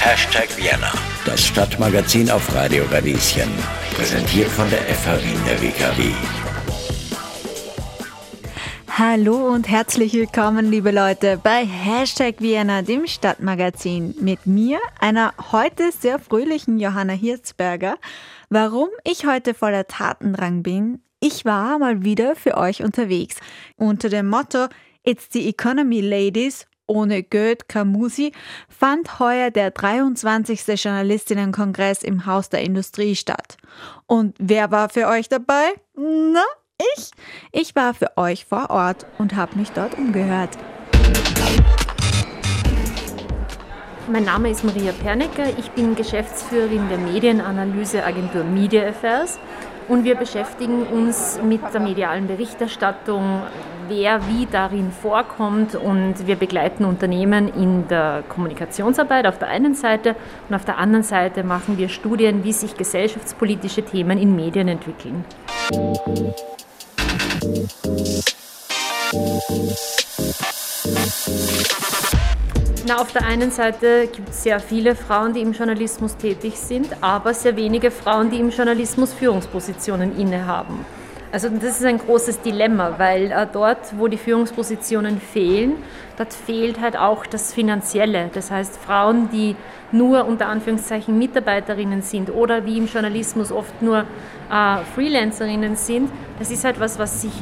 Hashtag Vienna, das Stadtmagazin auf Radio Radieschen. Präsentiert von der FH Wien der WKW. Hallo und herzlich willkommen, liebe Leute, bei Hashtag Vienna, dem Stadtmagazin. Mit mir, einer heute sehr fröhlichen Johanna Hirzberger. Warum ich heute voller Tatendrang bin? Ich war mal wieder für euch unterwegs. Unter dem Motto It's the Economy Ladies ohne Goethe Kamusi fand heuer der 23. Journalistinnenkongress im Haus der Industrie statt. Und wer war für euch dabei? Na, ich? Ich war für euch vor Ort und habe mich dort umgehört. Mein Name ist Maria Pernecker, ich bin Geschäftsführerin der Medienanalyseagentur Media Affairs und wir beschäftigen uns mit der medialen Berichterstattung, wer wie darin vorkommt und wir begleiten Unternehmen in der Kommunikationsarbeit auf der einen Seite und auf der anderen Seite machen wir Studien, wie sich gesellschaftspolitische Themen in Medien entwickeln. Na, auf der einen Seite gibt es sehr viele Frauen, die im Journalismus tätig sind, aber sehr wenige Frauen, die im Journalismus Führungspositionen innehaben. Also das ist ein großes Dilemma, weil äh, dort, wo die Führungspositionen fehlen, dort fehlt halt auch das Finanzielle. Das heißt, Frauen, die nur unter Anführungszeichen Mitarbeiterinnen sind oder wie im Journalismus oft nur äh, Freelancerinnen sind, das ist halt was, was sich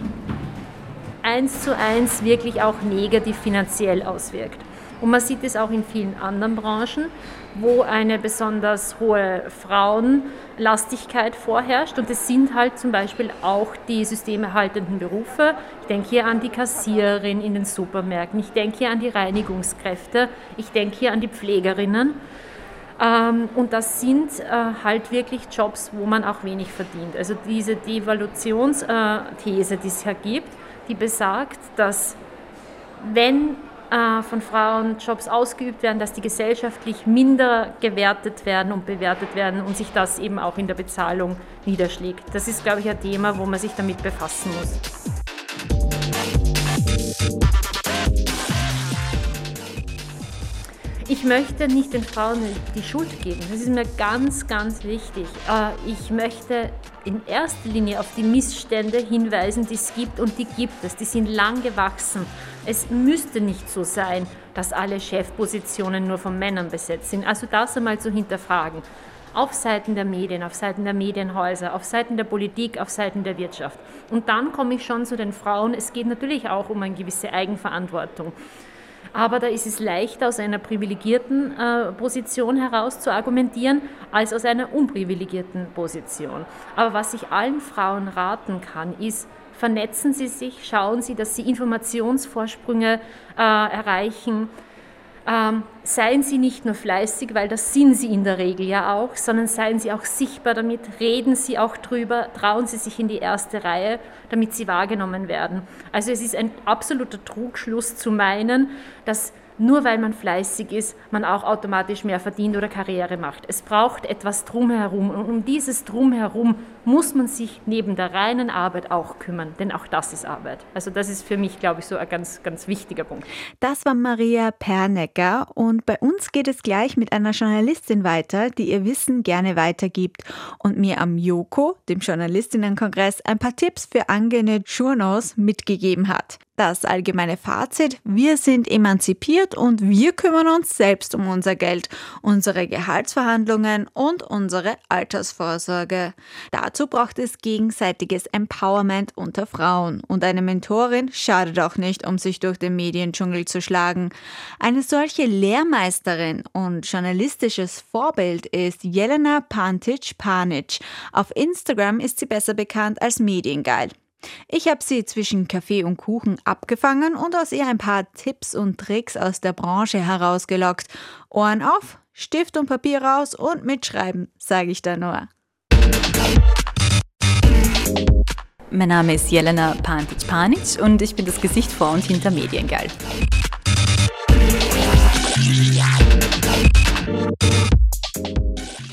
eins zu eins wirklich auch negativ finanziell auswirkt. Und man sieht es auch in vielen anderen Branchen, wo eine besonders hohe Frauenlastigkeit vorherrscht. Und es sind halt zum Beispiel auch die systemerhaltenden Berufe. Ich denke hier an die Kassiererin in den Supermärkten, ich denke hier an die Reinigungskräfte, ich denke hier an die Pflegerinnen. Ähm, und das sind äh, halt wirklich Jobs, wo man auch wenig verdient. Also diese Devaluationsthese, die es hier gibt, die besagt, dass wenn äh, von Frauen Jobs ausgeübt werden, dass die gesellschaftlich minder gewertet werden und bewertet werden und sich das eben auch in der Bezahlung niederschlägt. Das ist, glaube ich, ein Thema, wo man sich damit befassen muss. Ich möchte nicht den Frauen die Schuld geben. Das ist mir ganz, ganz wichtig. Äh, ich möchte in erster Linie auf die Missstände hinweisen, die es gibt und die gibt es. Die sind lang gewachsen. Es müsste nicht so sein, dass alle Chefpositionen nur von Männern besetzt sind. Also das einmal zu hinterfragen. Auf Seiten der Medien, auf Seiten der Medienhäuser, auf Seiten der Politik, auf Seiten der Wirtschaft. Und dann komme ich schon zu den Frauen. Es geht natürlich auch um eine gewisse Eigenverantwortung. Aber da ist es leichter, aus einer privilegierten äh, Position heraus zu argumentieren, als aus einer unprivilegierten Position. Aber was ich allen Frauen raten kann, ist, vernetzen Sie sich, schauen Sie, dass Sie Informationsvorsprünge äh, erreichen, ähm, seien Sie nicht nur fleißig, weil das sind Sie in der Regel ja auch, sondern seien Sie auch sichtbar damit, reden Sie auch drüber, trauen Sie sich in die erste Reihe, damit Sie wahrgenommen werden. Also es ist ein absoluter Trugschluss zu meinen, dass nur weil man fleißig ist, man auch automatisch mehr verdient oder Karriere macht. Es braucht etwas drumherum und um dieses drumherum muss man sich neben der reinen Arbeit auch kümmern, denn auch das ist Arbeit. Also das ist für mich, glaube ich, so ein ganz, ganz wichtiger Punkt. Das war Maria Pernecker und bei uns geht es gleich mit einer Journalistin weiter, die ihr Wissen gerne weitergibt und mir am Joko, dem Journalistinnenkongress, ein paar Tipps für angehende Journals mitgegeben hat. Das allgemeine Fazit, wir sind emanzipiert und wir kümmern uns selbst um unser Geld, unsere Gehaltsverhandlungen und unsere Altersvorsorge. Dazu braucht es gegenseitiges Empowerment unter Frauen und eine Mentorin schadet auch nicht, um sich durch den Mediendschungel zu schlagen. Eine solche Lehrmeisterin und journalistisches Vorbild ist Jelena Pantic-Panic. Auf Instagram ist sie besser bekannt als Mediengeil. Ich habe sie zwischen Kaffee und Kuchen abgefangen und aus ihr ein paar Tipps und Tricks aus der Branche herausgelockt. Ohren auf, Stift und Papier raus und mitschreiben, sage ich da nur. Mein Name ist Jelena Pantic-Panic und ich bin das Gesicht vor und hinter Mediengeil.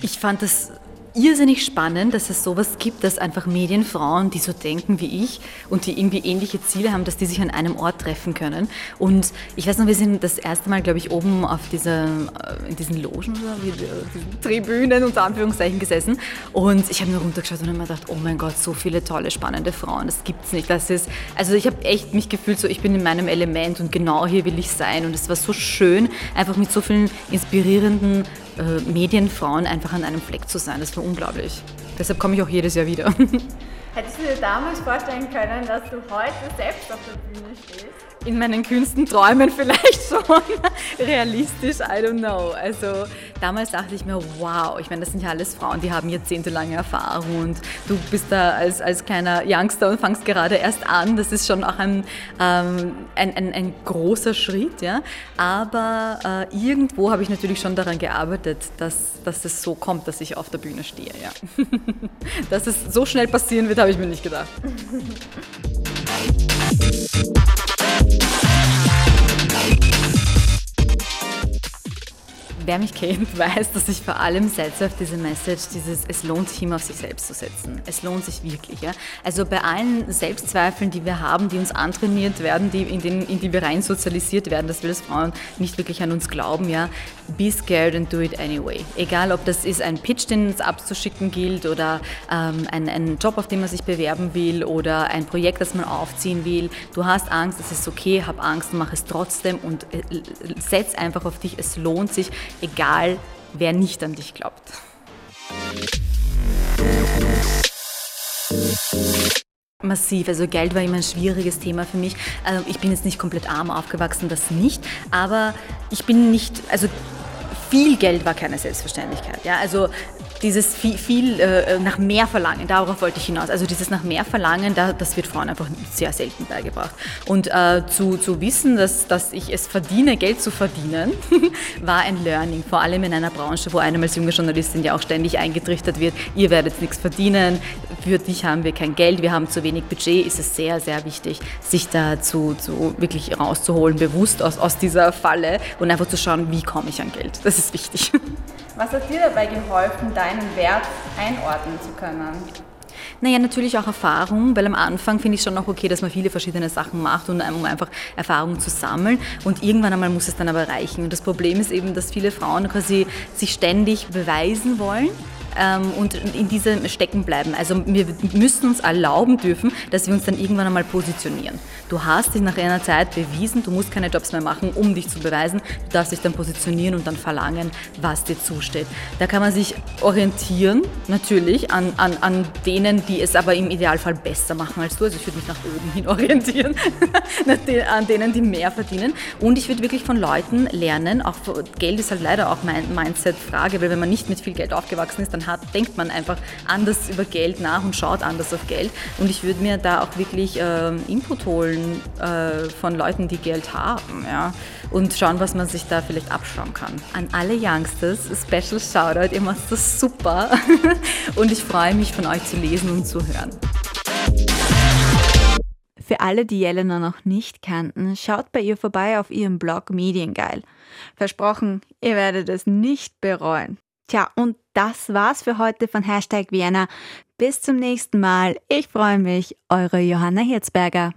Ich fand es irrsinnig spannend, dass es sowas gibt, dass einfach Medienfrauen, die so denken wie ich und die irgendwie ähnliche Ziele haben, dass die sich an einem Ort treffen können. Und ich weiß noch, wir sind das erste Mal, glaube ich, oben auf dieser, äh, in diesen Logen oder wie, diesen Tribünen unter Anführungszeichen gesessen und ich habe nur runtergeschaut und habe mir gedacht, oh mein Gott, so viele tolle, spannende Frauen, das gibt's nicht. Das ist, also ich habe echt mich gefühlt so, ich bin in meinem Element und genau hier will ich sein und es war so schön, einfach mit so vielen inspirierenden äh, Medienfrauen einfach an einem Fleck zu sein. Das war unglaublich. Deshalb komme ich auch jedes Jahr wieder. Hättest du dir damals vorstellen können, dass du heute selbst auf der Bühne stehst? in meinen kühnsten Träumen vielleicht schon. Realistisch, I don't know. Also damals dachte ich mir, wow, ich meine, das sind ja alles Frauen, die haben jahrzehntelange Erfahrung und du bist da als, als kleiner Youngster und fangst gerade erst an. Das ist schon auch ein, ähm, ein, ein, ein, großer Schritt, ja. Aber äh, irgendwo habe ich natürlich schon daran gearbeitet, dass, dass es so kommt, dass ich auf der Bühne stehe, ja. dass es so schnell passieren wird, habe ich mir nicht gedacht. Wer mich kennt, weiß, dass ich vor allem setze auf diese Message, dieses es lohnt sich immer auf sich selbst zu setzen. Es lohnt sich wirklich. Ja? Also bei allen Selbstzweifeln, die wir haben, die uns antrainiert werden, die in, den, in die wir rein sozialisiert werden, dass wir als Frauen nicht wirklich an uns glauben, ja, be scared and do it anyway. Egal, ob das ist ein Pitch, den es abzuschicken gilt oder ähm, ein, ein Job, auf den man sich bewerben will oder ein Projekt, das man aufziehen will. Du hast Angst, es ist okay, hab Angst, mach es trotzdem und äh, setz einfach auf dich. Es lohnt sich egal wer nicht an dich glaubt. Massiv, also Geld war immer ein schwieriges Thema für mich. Also ich bin jetzt nicht komplett arm aufgewachsen, das nicht, aber ich bin nicht, also viel Geld war keine Selbstverständlichkeit. Ja? Also dieses viel, viel äh, nach mehr Verlangen, darauf wollte ich hinaus. Also dieses nach mehr Verlangen, da, das wird Frauen einfach sehr selten beigebracht. Und äh, zu, zu wissen, dass, dass ich es verdiene, Geld zu verdienen, war ein Learning. Vor allem in einer Branche, wo einem als junge Journalistin ja auch ständig eingetrichtert wird, ihr werdet nichts verdienen, für dich haben wir kein Geld, wir haben zu wenig Budget, ist es sehr, sehr wichtig, sich da zu, zu wirklich rauszuholen, bewusst aus, aus dieser Falle und einfach zu schauen, wie komme ich an Geld. Das ist wichtig. Was hat dir dabei geholfen, deinen Wert einordnen zu können? Naja, natürlich auch Erfahrung, weil am Anfang finde ich schon noch okay, dass man viele verschiedene Sachen macht, und, um einfach Erfahrung zu sammeln. Und irgendwann einmal muss es dann aber reichen. Und das Problem ist eben, dass viele Frauen quasi sich ständig beweisen wollen ähm, und in diesem stecken bleiben. Also wir müssen uns erlauben dürfen, dass wir uns dann irgendwann einmal positionieren. Du hast dich nach einer Zeit bewiesen, du musst keine Jobs mehr machen, um dich zu beweisen. Du darfst dich dann positionieren und dann verlangen, was dir zusteht. Da kann man sich orientieren, natürlich, an, an, an denen, die es aber im Idealfall besser machen als du. Also ich würde mich nach oben hin orientieren, an denen, die mehr verdienen. Und ich würde wirklich von Leuten lernen, auch Geld ist halt leider auch Mindset-Frage, weil wenn man nicht mit viel Geld aufgewachsen ist, dann hat, denkt man einfach anders über Geld nach und schaut anders auf Geld. Und ich würde mir da auch wirklich äh, Input holen äh, von Leuten, die Geld haben. Ja? Und schauen, was man sich da vielleicht abschauen kann. An alle Youngsters, Special Shoutout, ihr macht das super. und ich freue mich, von euch zu lesen und zu hören. Für alle, die Jelena noch nicht kannten, schaut bei ihr vorbei auf ihrem Blog Mediengeil. Versprochen, ihr werdet es nicht bereuen. Tja, und das war's für heute von Hashtag Vienna. Bis zum nächsten Mal. Ich freue mich, eure Johanna Hirzberger.